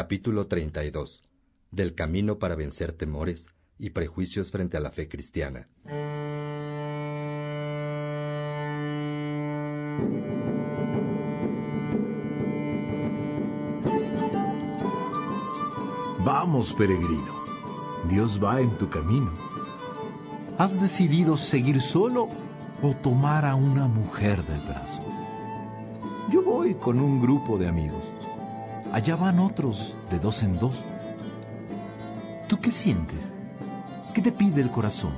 Capítulo 32. Del camino para vencer temores y prejuicios frente a la fe cristiana. Vamos, peregrino. Dios va en tu camino. ¿Has decidido seguir solo o tomar a una mujer del brazo? Yo voy con un grupo de amigos. Allá van otros de dos en dos. ¿Tú qué sientes? ¿Qué te pide el corazón?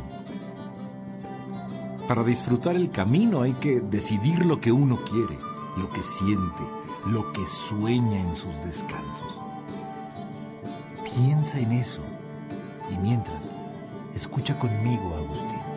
Para disfrutar el camino hay que decidir lo que uno quiere, lo que siente, lo que sueña en sus descansos. Piensa en eso y mientras, escucha conmigo, Agustín.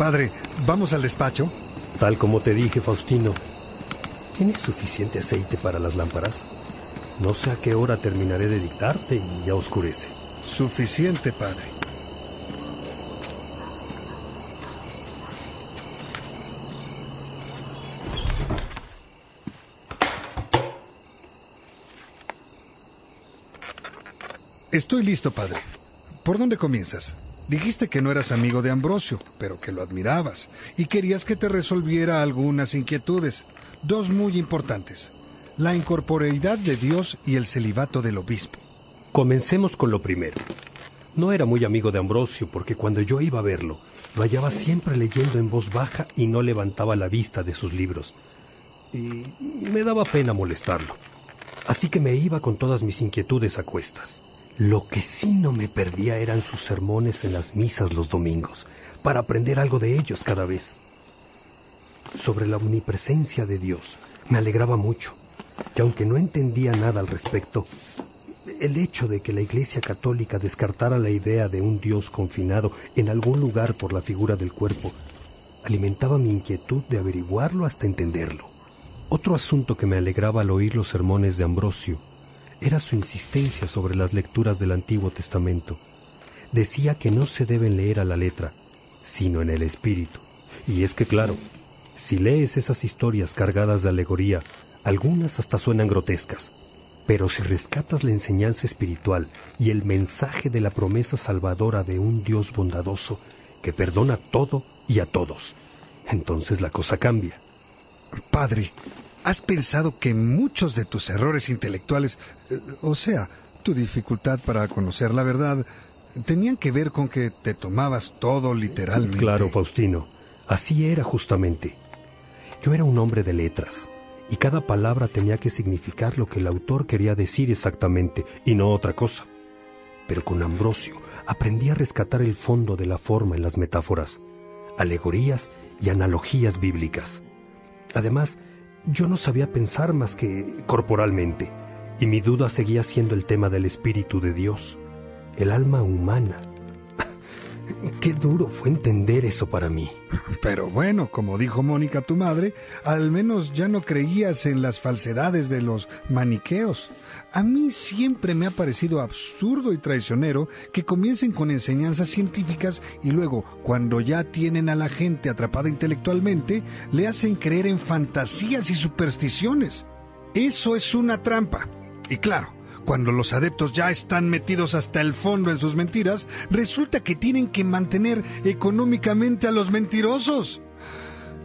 Padre, ¿vamos al despacho? Tal como te dije, Faustino. ¿Tienes suficiente aceite para las lámparas? No sé a qué hora terminaré de dictarte y ya oscurece. Suficiente, padre. Estoy listo, padre. ¿Por dónde comienzas? Dijiste que no eras amigo de Ambrosio, pero que lo admirabas y querías que te resolviera algunas inquietudes, dos muy importantes, la incorporeidad de Dios y el celibato del obispo. Comencemos con lo primero. No era muy amigo de Ambrosio porque cuando yo iba a verlo, lo hallaba siempre leyendo en voz baja y no levantaba la vista de sus libros. Y me daba pena molestarlo. Así que me iba con todas mis inquietudes a cuestas. Lo que sí no me perdía eran sus sermones en las misas los domingos, para aprender algo de ellos cada vez. Sobre la omnipresencia de Dios me alegraba mucho, y aunque no entendía nada al respecto, el hecho de que la Iglesia Católica descartara la idea de un Dios confinado en algún lugar por la figura del cuerpo alimentaba mi inquietud de averiguarlo hasta entenderlo. Otro asunto que me alegraba al oír los sermones de Ambrosio era su insistencia sobre las lecturas del Antiguo Testamento. Decía que no se deben leer a la letra, sino en el espíritu. Y es que claro, si lees esas historias cargadas de alegoría, algunas hasta suenan grotescas, pero si rescatas la enseñanza espiritual y el mensaje de la promesa salvadora de un Dios bondadoso que perdona todo y a todos, entonces la cosa cambia. Padre, ¿Has pensado que muchos de tus errores intelectuales, eh, o sea, tu dificultad para conocer la verdad, tenían que ver con que te tomabas todo literalmente? Claro, Faustino. Así era justamente. Yo era un hombre de letras, y cada palabra tenía que significar lo que el autor quería decir exactamente, y no otra cosa. Pero con Ambrosio aprendí a rescatar el fondo de la forma en las metáforas, alegorías y analogías bíblicas. Además, yo no sabía pensar más que corporalmente, y mi duda seguía siendo el tema del Espíritu de Dios, el alma humana. Qué duro fue entender eso para mí. Pero bueno, como dijo Mónica tu madre, al menos ya no creías en las falsedades de los maniqueos. A mí siempre me ha parecido absurdo y traicionero que comiencen con enseñanzas científicas y luego, cuando ya tienen a la gente atrapada intelectualmente, le hacen creer en fantasías y supersticiones. Eso es una trampa. Y claro, cuando los adeptos ya están metidos hasta el fondo en sus mentiras, resulta que tienen que mantener económicamente a los mentirosos.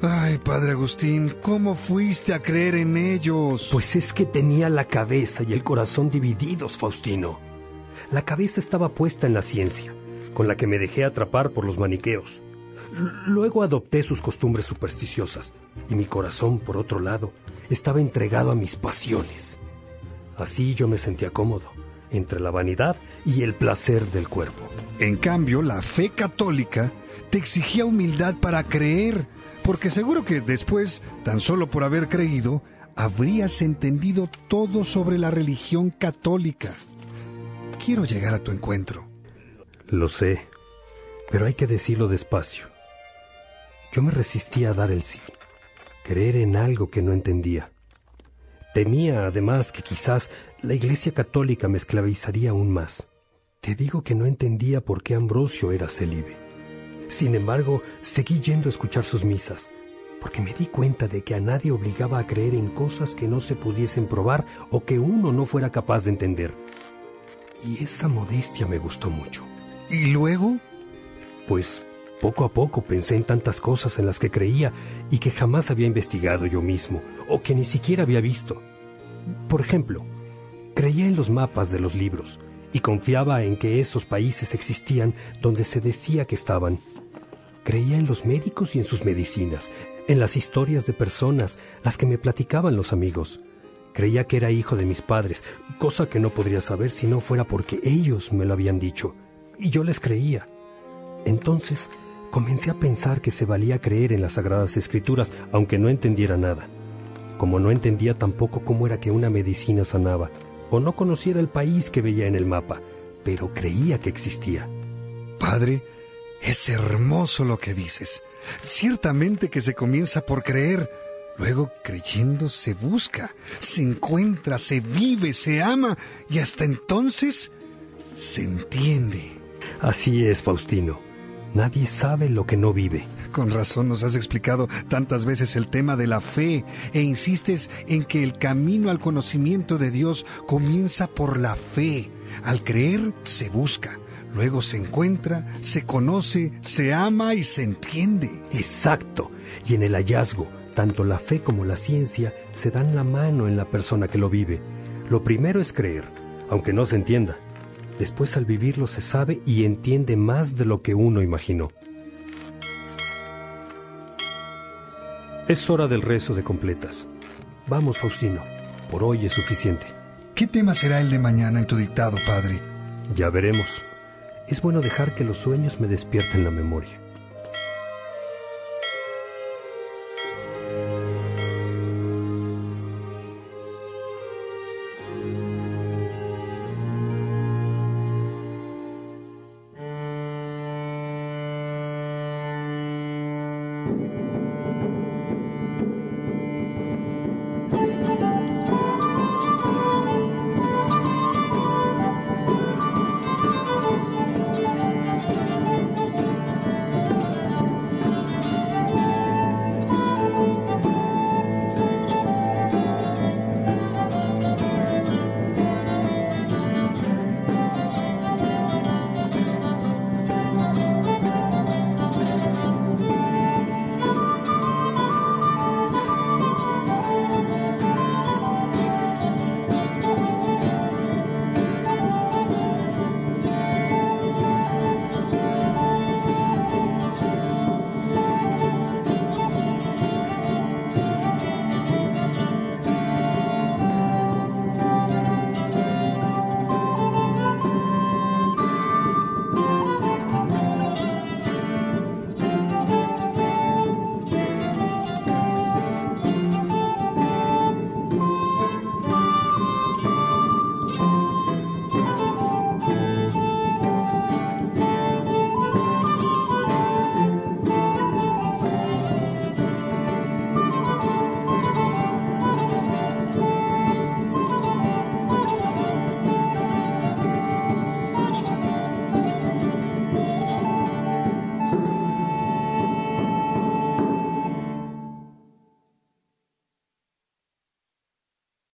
Ay, Padre Agustín, ¿cómo fuiste a creer en ellos? Pues es que tenía la cabeza y el corazón divididos, Faustino. La cabeza estaba puesta en la ciencia, con la que me dejé atrapar por los maniqueos. Luego adopté sus costumbres supersticiosas, y mi corazón, por otro lado, estaba entregado a mis pasiones. Así yo me sentía cómodo, entre la vanidad y el placer del cuerpo. En cambio, la fe católica te exigía humildad para creer, porque seguro que después, tan solo por haber creído, habrías entendido todo sobre la religión católica. Quiero llegar a tu encuentro. Lo sé, pero hay que decirlo despacio. Yo me resistía a dar el sí, creer en algo que no entendía. Temía además que quizás la Iglesia Católica me esclavizaría aún más. Te digo que no entendía por qué Ambrosio era célibe. Sin embargo, seguí yendo a escuchar sus misas, porque me di cuenta de que a nadie obligaba a creer en cosas que no se pudiesen probar o que uno no fuera capaz de entender. Y esa modestia me gustó mucho. ¿Y luego? Pues poco a poco pensé en tantas cosas en las que creía y que jamás había investigado yo mismo, o que ni siquiera había visto. Por ejemplo, creía en los mapas de los libros y confiaba en que esos países existían donde se decía que estaban. Creía en los médicos y en sus medicinas, en las historias de personas, las que me platicaban los amigos. Creía que era hijo de mis padres, cosa que no podría saber si no fuera porque ellos me lo habían dicho, y yo les creía. Entonces comencé a pensar que se valía creer en las sagradas escrituras, aunque no entendiera nada. Como no entendía tampoco cómo era que una medicina sanaba, o no conociera el país que veía en el mapa, pero creía que existía. Padre, es hermoso lo que dices. Ciertamente que se comienza por creer, luego creyendo se busca, se encuentra, se vive, se ama y hasta entonces se entiende. Así es, Faustino. Nadie sabe lo que no vive. Con razón nos has explicado tantas veces el tema de la fe e insistes en que el camino al conocimiento de Dios comienza por la fe. Al creer se busca, luego se encuentra, se conoce, se ama y se entiende. Exacto. Y en el hallazgo, tanto la fe como la ciencia se dan la mano en la persona que lo vive. Lo primero es creer, aunque no se entienda. Después al vivirlo se sabe y entiende más de lo que uno imaginó. Es hora del rezo de completas. Vamos, Faustino. Por hoy es suficiente. ¿Qué tema será el de mañana en tu dictado, padre? Ya veremos. Es bueno dejar que los sueños me despierten la memoria.